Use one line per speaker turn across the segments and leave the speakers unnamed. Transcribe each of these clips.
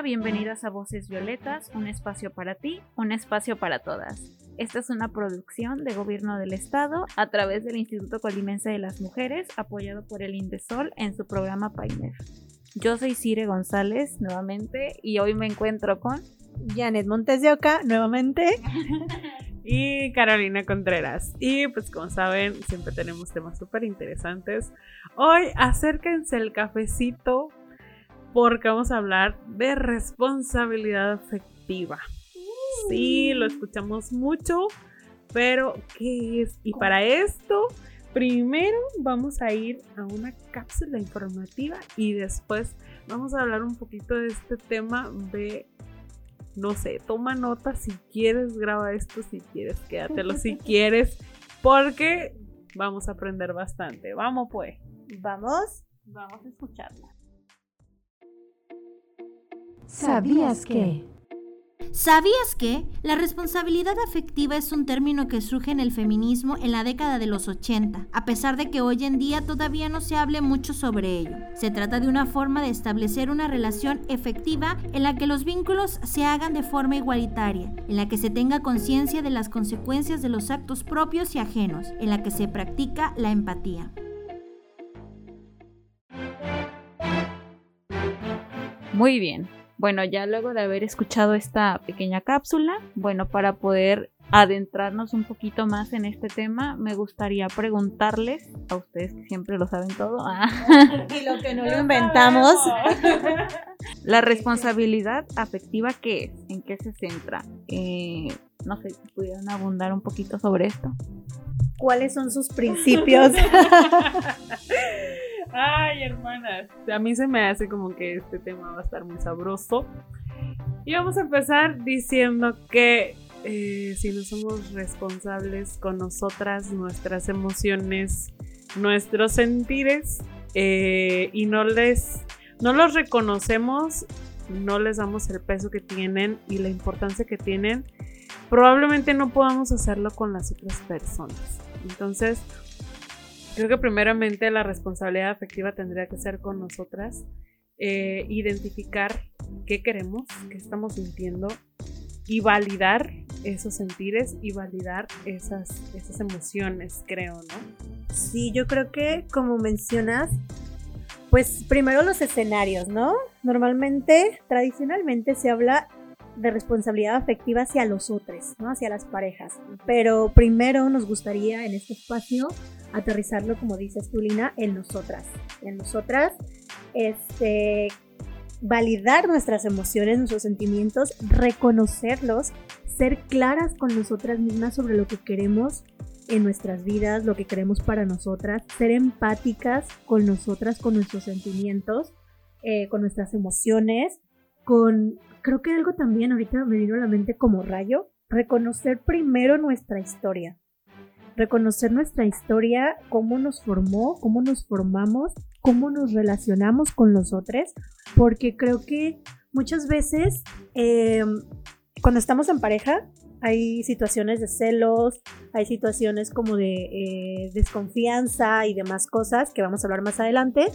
Bienvenidas a Voces Violetas, un espacio para ti, un espacio para todas. Esta es una producción de Gobierno del Estado a través del Instituto Colimense de las Mujeres, apoyado por el Indesol en su programa Paimer. Yo soy Cire González nuevamente y hoy me encuentro con
Janet Montes de Oca nuevamente.
y Carolina Contreras. Y pues como saben, siempre tenemos temas súper interesantes. Hoy acérquense el cafecito porque vamos a hablar de responsabilidad afectiva. Sí, lo escuchamos mucho, pero ¿qué es? Y para esto, primero vamos a ir a una cápsula informativa y después vamos a hablar un poquito de este tema de, no sé, toma nota si quieres, graba esto, si quieres, quédatelo si quieres, porque vamos a aprender bastante. Vamos pues.
Vamos.
Vamos a escucharla.
¿Sabías que? ¿Sabías que? La responsabilidad afectiva es un término que surge en el feminismo en la década de los 80, a pesar de que hoy en día todavía no se hable mucho sobre ello. Se trata de una forma de establecer una relación efectiva en la que los vínculos se hagan de forma igualitaria, en la que se tenga conciencia de las consecuencias de los actos propios y ajenos, en la que se practica la empatía.
Muy bien, bueno, ya luego de haber escuchado esta pequeña cápsula, bueno, para poder adentrarnos un poquito más en este tema, me gustaría preguntarles a ustedes que siempre lo saben todo.
Ah. y lo que no lo inventamos.
La responsabilidad afectiva, ¿qué es? ¿En qué se centra? Eh, no sé si pudieran abundar un poquito sobre esto.
¿Cuáles son sus principios?
Ay, hermanas, a mí se me hace como que este tema va a estar muy sabroso. Y vamos a empezar diciendo que eh, si no somos responsables con nosotras, nuestras emociones, nuestros sentires, eh, y no les, no los reconocemos, no les damos el peso que tienen y la importancia que tienen, probablemente no podamos hacerlo con las otras personas. Entonces, Creo que primeramente la responsabilidad afectiva tendría que ser con nosotras, eh, identificar qué queremos, qué estamos sintiendo y validar esos sentires y validar esas, esas emociones, creo, ¿no?
Sí, yo creo que como mencionas, pues primero los escenarios, ¿no? Normalmente, tradicionalmente se habla de responsabilidad afectiva hacia los otros, ¿no? Hacia las parejas. Pero primero nos gustaría en este espacio aterrizarlo, como dices tú, Lina, en nosotras. En nosotras, este, validar nuestras emociones, nuestros sentimientos, reconocerlos, ser claras con nosotras mismas sobre lo que queremos en nuestras vidas, lo que queremos para nosotras, ser empáticas con nosotras, con nuestros sentimientos, eh, con nuestras emociones, con, creo que algo también ahorita me vino a la mente como rayo, reconocer primero nuestra historia reconocer nuestra historia, cómo nos formó, cómo nos formamos, cómo nos relacionamos con los otros, porque creo que muchas veces em, cuando estamos en pareja hay situaciones de celos, hay situaciones como de eh, desconfianza y demás cosas que vamos a hablar más adelante,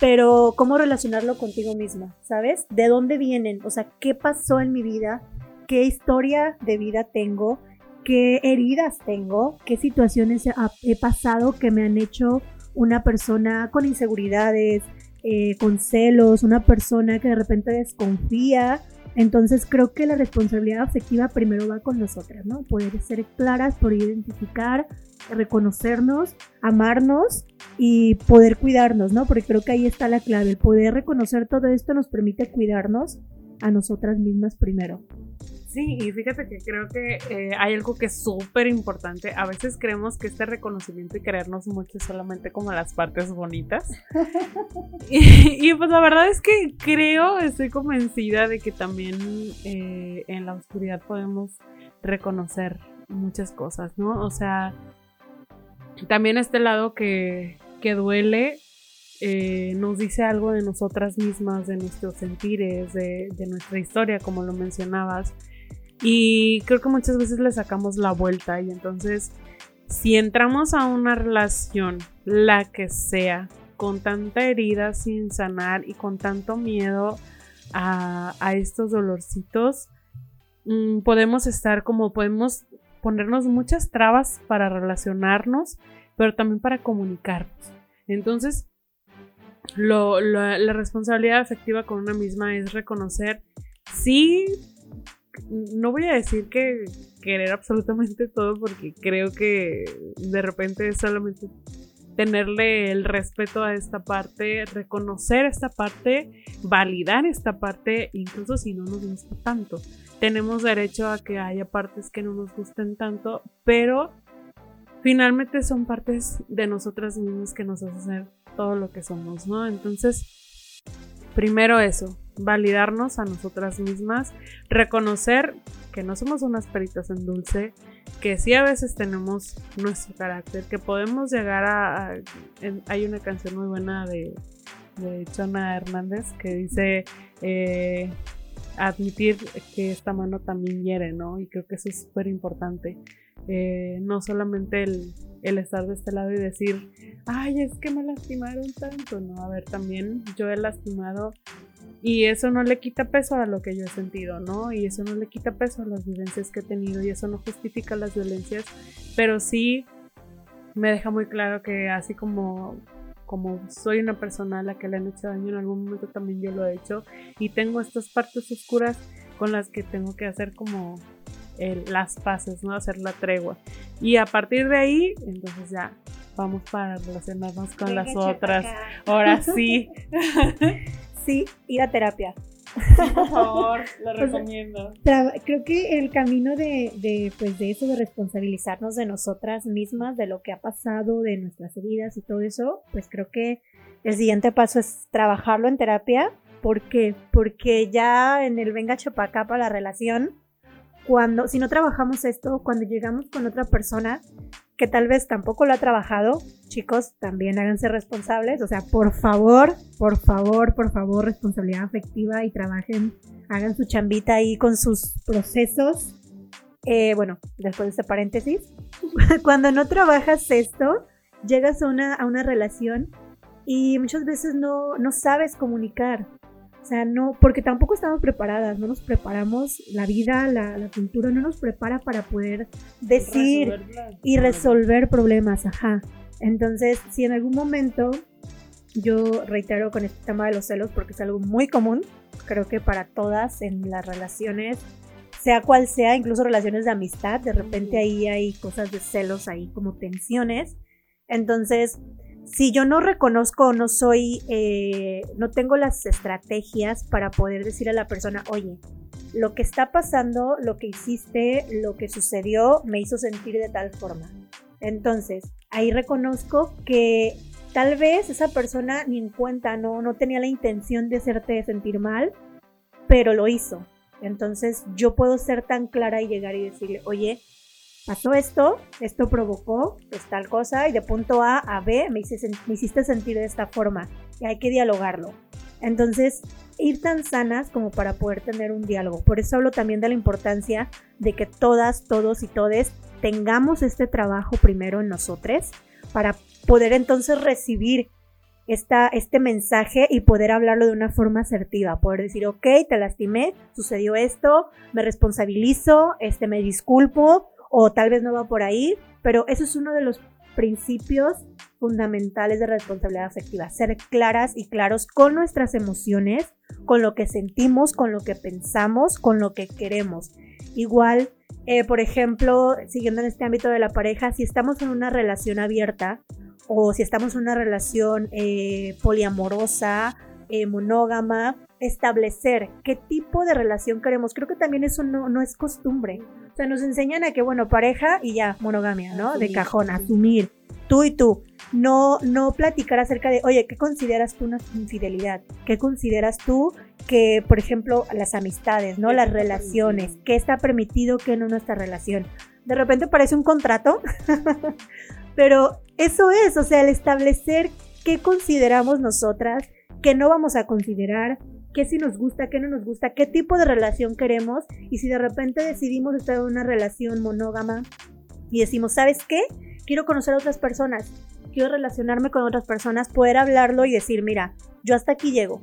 pero cómo relacionarlo contigo misma, ¿sabes? ¿De dónde vienen? O sea, ¿qué pasó en mi vida? ¿Qué historia de vida tengo? Qué heridas tengo, qué situaciones he pasado que me han hecho una persona con inseguridades, eh, con celos, una persona que de repente desconfía. Entonces creo que la responsabilidad afectiva primero va con nosotras, ¿no? Poder ser claras, poder identificar, reconocernos, amarnos y poder cuidarnos, ¿no? Porque creo que ahí está la clave. El poder reconocer todo esto nos permite cuidarnos a nosotras mismas primero
Sí, y fíjate que creo que eh, hay algo que es súper importante. A veces creemos que este reconocimiento y querernos mucho es solamente como las partes bonitas. y, pues la verdad es que creo, estoy convencida de que también eh, en la oscuridad podemos reconocer muchas cosas, ¿no? O sea, también este lado que, que duele eh, nos dice algo de nosotras mismas, de nuestros sentires, de, de, nuestra historia, como lo mencionabas. Y creo que muchas veces le sacamos la vuelta y entonces si entramos a una relación, la que sea, con tanta herida sin sanar y con tanto miedo a, estos dolorcitos, mmm, podemos estar como podemos ponernos muchas trabas para relacionarnos, pero también para comunicarnos. Entonces, lo, la responsabilidad afectiva con una misma es reconocer, sí, no voy a decir que querer absolutamente todo porque creo que de repente es solamente tenerle el respeto a esta parte, reconocer esta parte, validar esta parte, incluso si no nos gusta tanto. Tenemos derecho a que haya partes que no nos gusten tanto, pero finalmente son partes de nosotras mismas que nos hacen ser todo lo que somos, ¿no? Entonces, primero eso, validarnos a nosotras mismas, reconocer que no somos unas peritas en dulce, que sí a veces tenemos nuestro carácter, que podemos llegar a... hay una canción muy buena de, de Chona Hernández que dice... Eh, admitir que esta mano también hiere, ¿no? Y creo que eso es súper importante. Eh, no solamente el, el, estar de este lado y decir, ay, es que me lastimaron tanto, no, a ver, también yo he lastimado y eso no le quita peso a lo que yo he sentido, ¿no? Y eso no le quita peso a las vivencias que he tenido y eso no justifica las violencias, pero sí me deja muy claro que así como como soy una persona a la que le han hecho daño en algún momento también yo lo he hecho y tengo estas partes oscuras con las que tengo que hacer como el, las paces, ¿no? Hacer la tregua. Y a partir de ahí, entonces ya vamos para relacionarnos con Venga, las otras. Ahora sí.
sí, ir a terapia.
por favor, lo recomiendo.
creo que el camino de, de, pues de eso, de responsabilizarnos de nosotras mismas, de lo que ha pasado, de nuestras heridas y todo eso, pues creo que el siguiente paso es trabajarlo en terapia. ¿Por qué? Porque ya en el venga chapacá para la relación, cuando, si no trabajamos esto, cuando llegamos con otra persona que tal vez tampoco lo ha trabajado, chicos, también háganse responsables. O sea, por favor, por favor, por favor, responsabilidad afectiva y trabajen, hagan su chambita ahí con sus procesos. Eh, bueno, después de este paréntesis, cuando no trabajas esto, llegas a una, a una relación y muchas veces no, no sabes comunicar. O sea, no, porque tampoco estamos preparadas, no nos preparamos, la vida, la, la cultura no nos prepara para poder decir y resolver problemas, ajá. Entonces, si en algún momento, yo reitero con este tema de los celos, porque es algo muy común, creo que para todas en las relaciones, sea cual sea, incluso relaciones de amistad, de repente ahí hay cosas de celos, ahí como tensiones. Entonces, si yo no reconozco o no soy, eh, no tengo las estrategias para poder decir a la persona, oye, lo que está pasando, lo que hiciste, lo que sucedió, me hizo sentir de tal forma. Entonces, ahí reconozco que tal vez esa persona ni en cuenta, no, no tenía la intención de hacerte sentir mal, pero lo hizo. Entonces, yo puedo ser tan clara y llegar y decirle, oye, pasó esto, esto provocó pues, tal cosa y de punto A a B me, hice, me hiciste sentir de esta forma y hay que dialogarlo. Entonces, ir tan sanas como para poder tener un diálogo. Por eso hablo también de la importancia de que todas, todos y todes tengamos este trabajo primero en nosotros para poder entonces recibir esta, este mensaje y poder hablarlo de una forma asertiva, poder decir, ok, te lastimé, sucedió esto, me responsabilizo, este, me disculpo, o tal vez no va por ahí, pero eso es uno de los principios fundamentales de responsabilidad afectiva, ser claras y claros con nuestras emociones, con lo que sentimos, con lo que pensamos, con lo que queremos. Igual, eh, por ejemplo, siguiendo en este ámbito de la pareja, si estamos en una relación abierta o si estamos en una relación eh, poliamorosa eh, monógama, establecer qué tipo de relación queremos. Creo que también eso no, no es costumbre. O sea, nos enseñan a que, bueno, pareja y ya, monogamia, ¿no? de cajón, asumir, tú y tú. No, no platicar acerca de, oye, ¿qué consideras tú una infidelidad? ¿Qué consideras tú que, por ejemplo, las amistades, ¿no? Las relaciones, qué está permitido, qué no nuestra relación. De repente parece un contrato, pero eso es, o sea, el establecer qué consideramos nosotras, qué no vamos a considerar, qué sí nos gusta, qué no nos gusta, qué tipo de relación queremos y si de repente decidimos estar en una relación monógama y decimos, ¿sabes qué? Quiero conocer a otras personas, quiero relacionarme con otras personas, poder hablarlo y decir, mira, yo hasta aquí llego,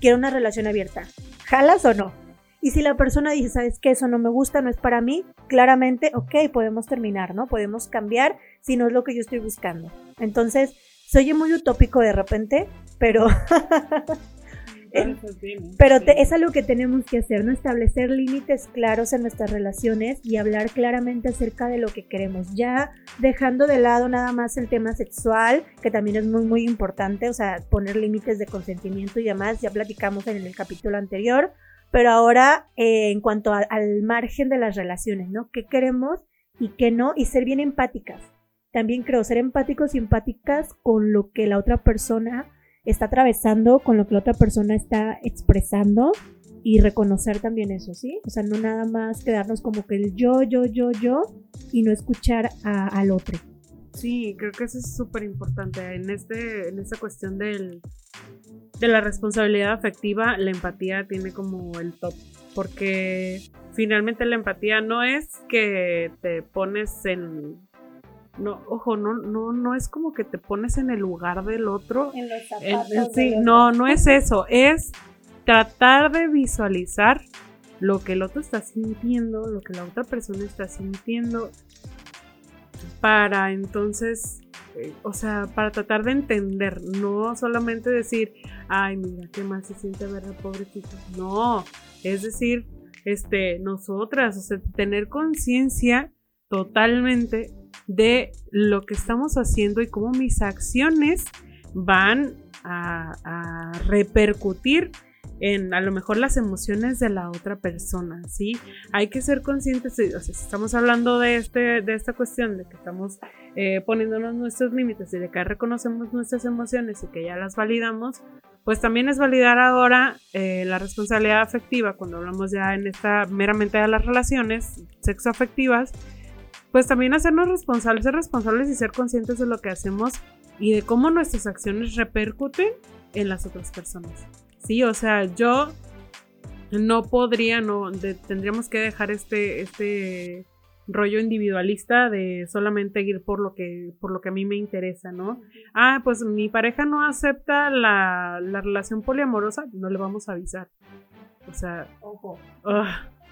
quiero una relación abierta, ¿jalas o no? Y si la persona dice, ¿sabes qué? Eso no me gusta, no es para mí, claramente, ok, podemos terminar, ¿no? Podemos cambiar si no es lo que yo estoy buscando. Entonces, se oye muy utópico de repente, pero Pero es algo que tenemos que hacer, ¿no? Establecer límites claros en nuestras relaciones y hablar claramente acerca de lo que queremos. Ya dejando de lado nada más el tema sexual, que también es muy, muy importante, o sea, poner límites de consentimiento y demás, ya platicamos en el capítulo anterior. Pero ahora, eh, en cuanto al margen de las relaciones, ¿no? ¿Qué queremos y qué no? Y ser bien empáticas. También creo ser empáticos y empáticas con lo que la otra persona está atravesando, con lo que la otra persona está expresando y reconocer también eso, ¿sí? O sea, no nada más quedarnos como que el yo, yo, yo, yo y no escuchar al otro.
Sí, creo que eso es súper importante. En, este, en esta cuestión del, de la responsabilidad afectiva, la empatía tiene como el top. Porque finalmente la empatía no es que te pones en no, ojo, no, no, no es como que te pones en el lugar del otro.
En los zapatos
sí, no, no es eso, es tratar de visualizar lo que el otro está sintiendo, lo que la otra persona está sintiendo, para entonces, eh, o sea, para tratar de entender, no solamente decir, ay, mira, qué mal se siente, ¿verdad, pobrecito? No, es decir, este, nosotras, o sea, tener conciencia totalmente de lo que estamos haciendo y cómo mis acciones van a, repercutir en a lo mejor las emociones de la otra persona, ¿sí? Hay que ser conscientes, o sea, si estamos hablando de, este, de esta cuestión, de que estamos eh, poniéndonos nuestros límites y de que reconocemos nuestras emociones y que ya las validamos, pues también es validar ahora eh, la responsabilidad afectiva cuando hablamos ya en esta meramente de las relaciones sexoafectivas, pues también hacernos responsables, ser responsables y ser conscientes de lo que hacemos y de cómo nuestras acciones repercuten en las otras personas. Sí, o sea, yo no podría, no, tendríamos que dejar este, este rollo individualista de solamente ir por lo que, por lo que a mí me interesa, ¿no? Ah, pues mi pareja no acepta la, la relación poliamorosa, no le vamos a avisar. O sea, ojo.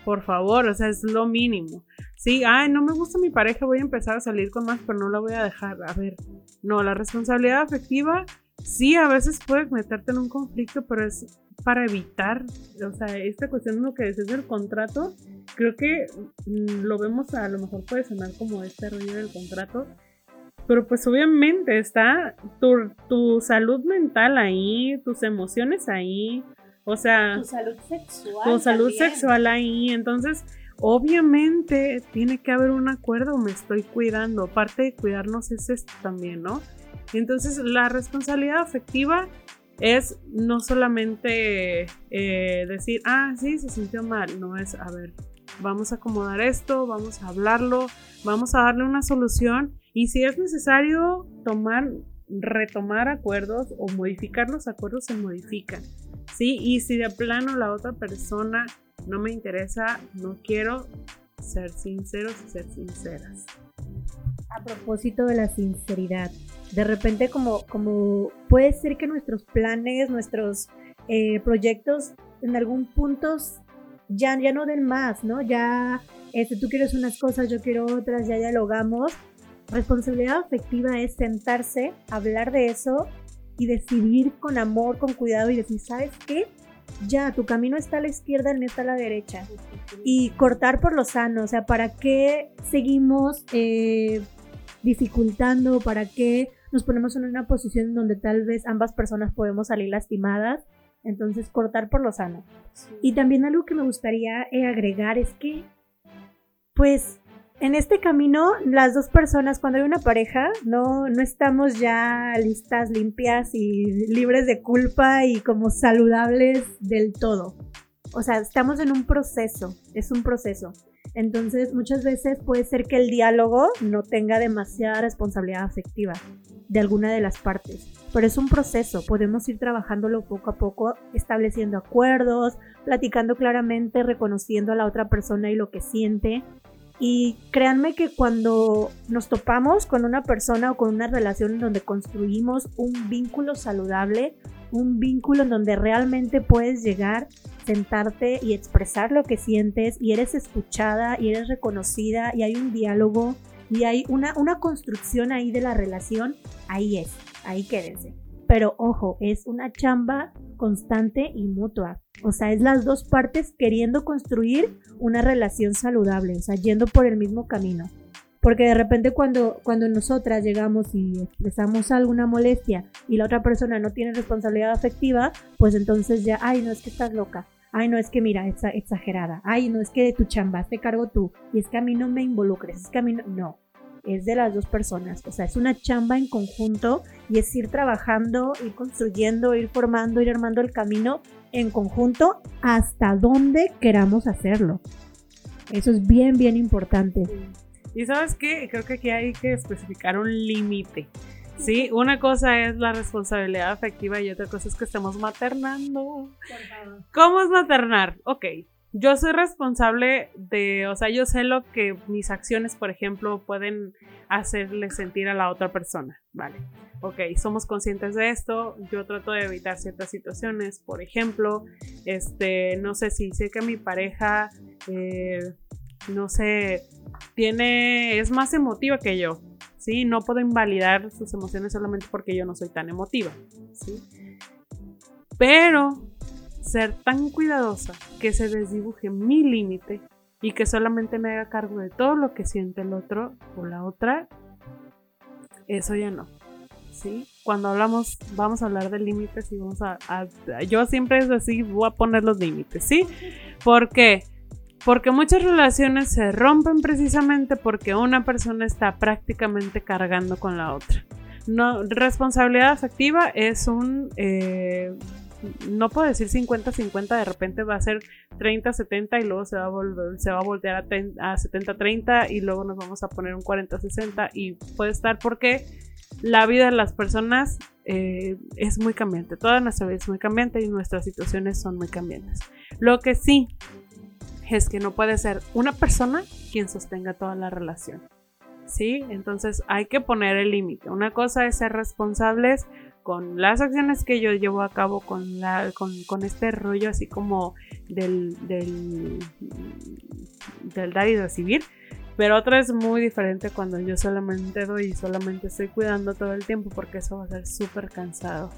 Por favor, o sea, es lo mínimo. Sí, ay, no me gusta mi pareja, voy a empezar a salir con más, pero no la voy a dejar. A ver, no, la responsabilidad afectiva sí a veces puede meterte en un conflicto, pero es para evitar, o sea, esta cuestión de lo que dices del contrato, creo que mm, lo vemos a lo mejor puede sonar como este rollo del contrato, pero pues obviamente está tu, tu salud mental ahí, tus emociones ahí, o sea,
tu salud sexual.
Tu salud sexual ahí. Entonces, obviamente tiene que haber un acuerdo, me estoy cuidando. Parte de cuidarnos es esto también, ¿no? Entonces, la responsabilidad afectiva es no solamente eh, decir, ah, sí, se sintió mal, no es, a ver, vamos a acomodar esto, vamos a hablarlo, vamos a darle una solución y si es necesario tomar, retomar acuerdos o modificar los acuerdos, se modifican. ¿Sí? Y si de plano la otra persona no me interesa, no quiero ser sinceros y ser sinceras.
A propósito de la sinceridad, de repente como, como puede ser que nuestros planes, nuestros eh, proyectos en algún punto ya, ya no den más, ¿no? Ya este, tú quieres unas cosas, yo quiero otras, ya dialogamos. Responsabilidad afectiva es sentarse, hablar de eso y decidir con amor, con cuidado y decir, ¿sabes qué? Ya, tu camino está a la izquierda, el mío está a la derecha. Y cortar por lo sano, o sea, ¿para qué seguimos eh, dificultando? ¿Para qué nos ponemos en una posición donde tal vez ambas personas podemos salir lastimadas? Entonces, cortar por lo sano. Y también algo que me gustaría eh, agregar es que, pues, en este camino, las dos personas, cuando hay una pareja, no, no estamos ya listas, limpias y libres de culpa y como saludables del todo. O sea, estamos en un proceso, es un proceso. Entonces, muchas veces puede ser que el diálogo no tenga demasiada responsabilidad afectiva de alguna de las partes, pero es un proceso, podemos ir trabajándolo poco a poco, estableciendo acuerdos, platicando claramente, reconociendo a la otra persona y lo que siente. Y créanme que cuando nos topamos con una persona o con una relación en donde construimos un vínculo saludable, un vínculo en donde realmente puedes llegar, sentarte y expresar lo que sientes y eres escuchada y eres reconocida y hay un diálogo y hay una, una construcción ahí de la relación, ahí es, ahí quédense. Pero ojo, es una chamba constante y mutua. O sea, es las dos partes queriendo construir una relación saludable, o sea, yendo por el mismo camino. Porque de repente cuando, cuando nosotras llegamos y expresamos alguna molestia y la otra persona no tiene responsabilidad afectiva, pues entonces ya, ay, no es que estás loca. Ay, no es que mira, exagerada. Ay, no es que de tu chamba te cargo tú. Y es que a mí no me involucres. Es que a mí no. No, es de las dos personas. O sea, es una chamba en conjunto y es ir trabajando, ir construyendo, ir formando, ir armando el camino en conjunto hasta donde queramos hacerlo. Eso es bien, bien importante.
Y sabes qué, creo que aquí hay que especificar un límite. Sí, una cosa es la responsabilidad afectiva y otra cosa es que estemos maternando. ¿Cómo es maternar? Ok, yo soy responsable de, o sea, yo sé lo que mis acciones, por ejemplo, pueden hacerle sentir a la otra persona, ¿vale? Ok, somos conscientes de esto, yo trato de evitar ciertas situaciones, por ejemplo, este, no sé si sé que mi pareja, eh, no sé, tiene, es más emotiva que yo, ¿sí? No puedo invalidar sus emociones solamente porque yo no soy tan emotiva, ¿sí? Pero ser tan cuidadosa que se desdibuje mi límite y que solamente me haga cargo de todo lo que siente el otro o la otra, eso ya no. ¿Sí? Cuando hablamos, vamos a hablar de límites y vamos a, Yo siempre es así, voy a poner los límites, ¿sí? ¿Por qué? Porque muchas relaciones se rompen precisamente porque una persona está prácticamente cargando con la otra. No, responsabilidad afectiva es un, eh, no puedo decir 50-50, de repente va a ser 30-70 y luego se va a, volver, a voltear a, 70-30 y luego nos vamos a poner un 40-60 y puede estar porque la vida de las personas eh, es muy cambiante, toda nuestra vida es muy cambiante y nuestras situaciones son muy cambiantes. Lo que sí es que no puede ser una persona quien sostenga toda la relación. ¿Sí? Entonces hay que poner el límite. Una cosa es ser responsables con las acciones que yo llevo a cabo con, la, con, este rollo así como del, del, del, dar y recibir. Pero otra es muy diferente cuando yo solamente doy y solamente estoy cuidando todo el tiempo porque eso va a ser súper cansado.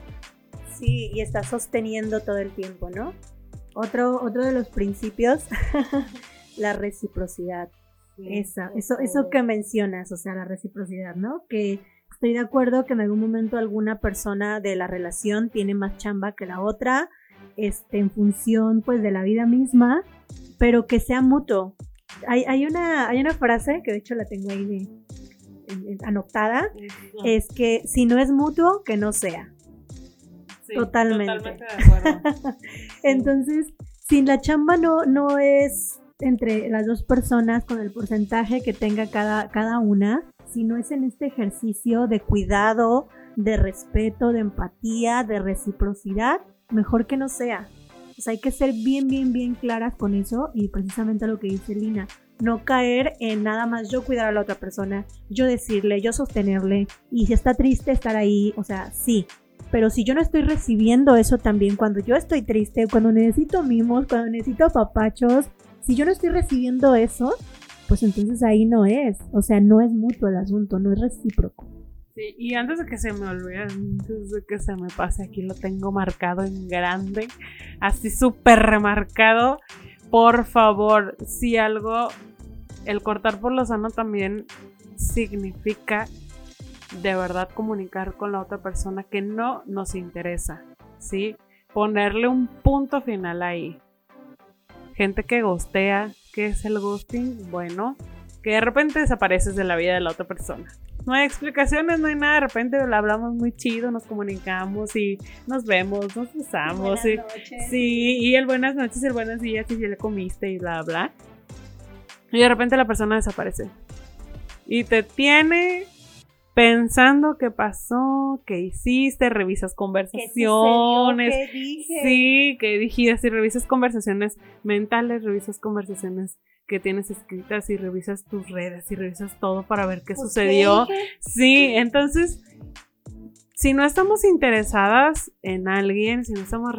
Sí, y está sosteniendo todo el tiempo, ¿no? Otro, otro de los principios, la reciprocidad. Esa, eso, eso que mencionas, o sea, la reciprocidad, ¿no? Que estoy de acuerdo que en algún momento alguna persona de la relación tiene más chamba que la otra, este, en función pues de la vida misma, pero que sea mutuo. Hay, hay, una, hay una frase que de hecho la tengo ahí anotada, es que si no es mutuo, que no sea totalmente. Entonces, si la chamba no, no es entre las dos personas con el porcentaje que tenga cada, cada una, sino es en este ejercicio de cuidado, de respeto, de empatía, de reciprocidad, mejor que no sea. O sea, hay que ser bien, bien, bien claras con eso y precisamente lo que dice Lina, no caer en nada más yo cuidar a la otra persona, yo decirle, yo sostenerle y si está triste estar ahí, o sea, sí, pero si yo no estoy recibiendo eso también, cuando yo estoy triste, cuando necesito mimos, cuando necesito papachos, si yo no estoy recibiendo eso, pues entonces ahí no es. O sea, no es mutuo el asunto, no es recíproco.
Sí, y antes de que se me olvide, antes de que se me pase, aquí lo tengo marcado en grande, así súper remarcado. Por favor, si algo, el cortar por lo sano también significa de verdad comunicar con la otra persona que no nos interesa, ¿sí? ponerle un punto final ahí. Gente que gostea, ¿qué es el ghosting? Bueno, que de repente desapareces de la vida de la otra persona. No hay explicaciones, no hay nada, de repente hablamos muy chido, nos comunicamos y nos vemos, nos besamos. Y, sí, y el buenas noches, el buenos días, y ya le comiste y bla, bla. Y de repente la persona desaparece. Y te tiene pensando qué pasó, qué hiciste, revisas conversaciones.
¿Qué, dije?
Sí, que dijiste, revisas conversaciones mentales, revisas conversaciones que tienes escritas y revisas tus redes y revisas todo para ver qué
Pues,
sucedió.
¿qué
Sí, entonces, si no estamos interesadas en alguien, si no estamos,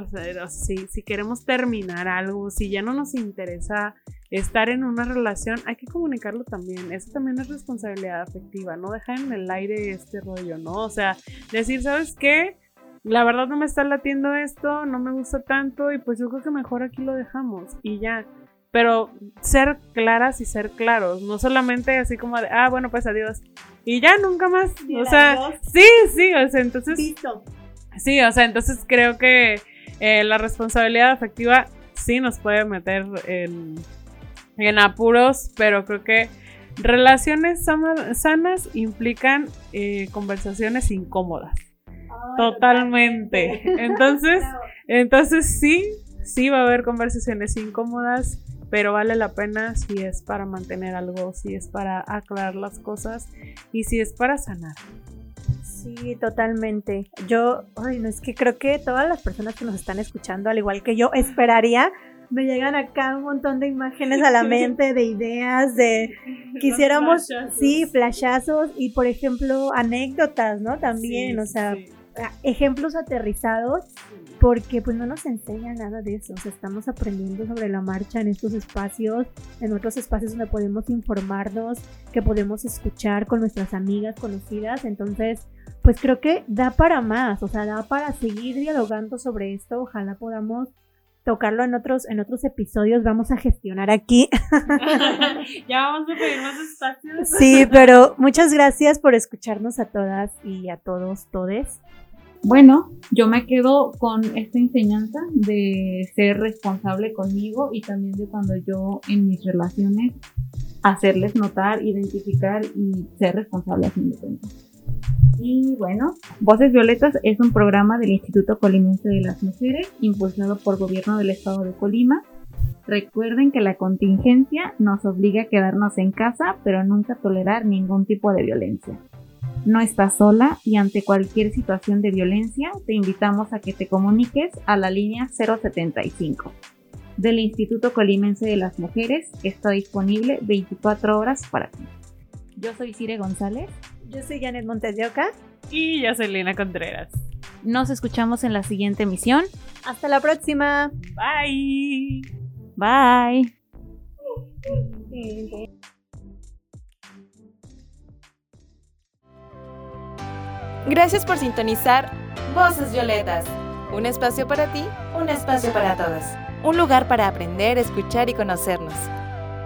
si, si queremos terminar algo, si ya no nos interesa estar en una relación, hay que comunicarlo también. Eso también es responsabilidad afectiva, no dejar en el aire este rollo, ¿no? O sea, decir, ¿sabes qué? La verdad no me está latiendo esto, no me gusta tanto y pues yo creo que mejor aquí lo dejamos y ya. Pero ser claras y ser claros, no solamente así como de, ah, bueno, pues adiós. Y ya nunca más.
Y
o sea,
adiós.
sí, sí, o sea, entonces...
Listo.
Sí, o sea, entonces creo que eh, la responsabilidad afectiva sí nos puede meter en, en apuros, pero creo que relaciones sana- sanas implican eh, conversaciones incómodas. Totalmente. Entonces, entonces sí, sí va a haber conversaciones incómodas, pero vale la pena si es para mantener algo, si es para aclarar las cosas y si es para sanar.
Sí, totalmente. Yo, ay, no es que creo que todas las personas que nos están escuchando, al igual que yo, esperaría, me llegan acá un montón de imágenes a la mente, de ideas, de quisiéramos,
flashazos.
sí, flashazos y, por ejemplo, anécdotas, ¿no? También,
Sí,
o sea,
sí.
ejemplos aterrizados, porque pues no nos enseña nada de eso, o sea, estamos aprendiendo sobre la marcha en estos espacios, en otros espacios donde podemos informarnos, que podemos escuchar con nuestras amigas conocidas, entonces, pues creo que da para más, o sea, da para seguir dialogando sobre esto, ojalá podamos tocarlo en otros en otros episodios, vamos a gestionar aquí.
ya vamos a pedir más espacios.
Sí, pero muchas gracias por escucharnos a todas y a todos, todes.
Bueno, yo me quedo con esta enseñanza de ser responsable conmigo y también de cuando yo en mis relaciones hacerles notar, identificar y ser responsable a fin de cuentas. Y bueno, Voces Violetas es un programa del Instituto Colimense de las Mujeres impulsado por Gobierno del Estado de Colima. Recuerden que la contingencia nos obliga a quedarnos en casa, pero nunca tolerar ningún tipo de violencia. No estás sola y ante cualquier situación de violencia te invitamos a que te comuniques a la línea 075 del Instituto Colimense de las Mujeres que está disponible 24 horas para ti. Yo soy Cire González.
Yo soy Janet Montes de Oca.
Y yo soy Lina Contreras.
Nos escuchamos en la siguiente emisión.
Hasta la próxima.
Bye.
Bye.
Gracias por sintonizar Voces Violetas. Un espacio para ti, un espacio para todas. Un lugar para aprender, escuchar y conocernos.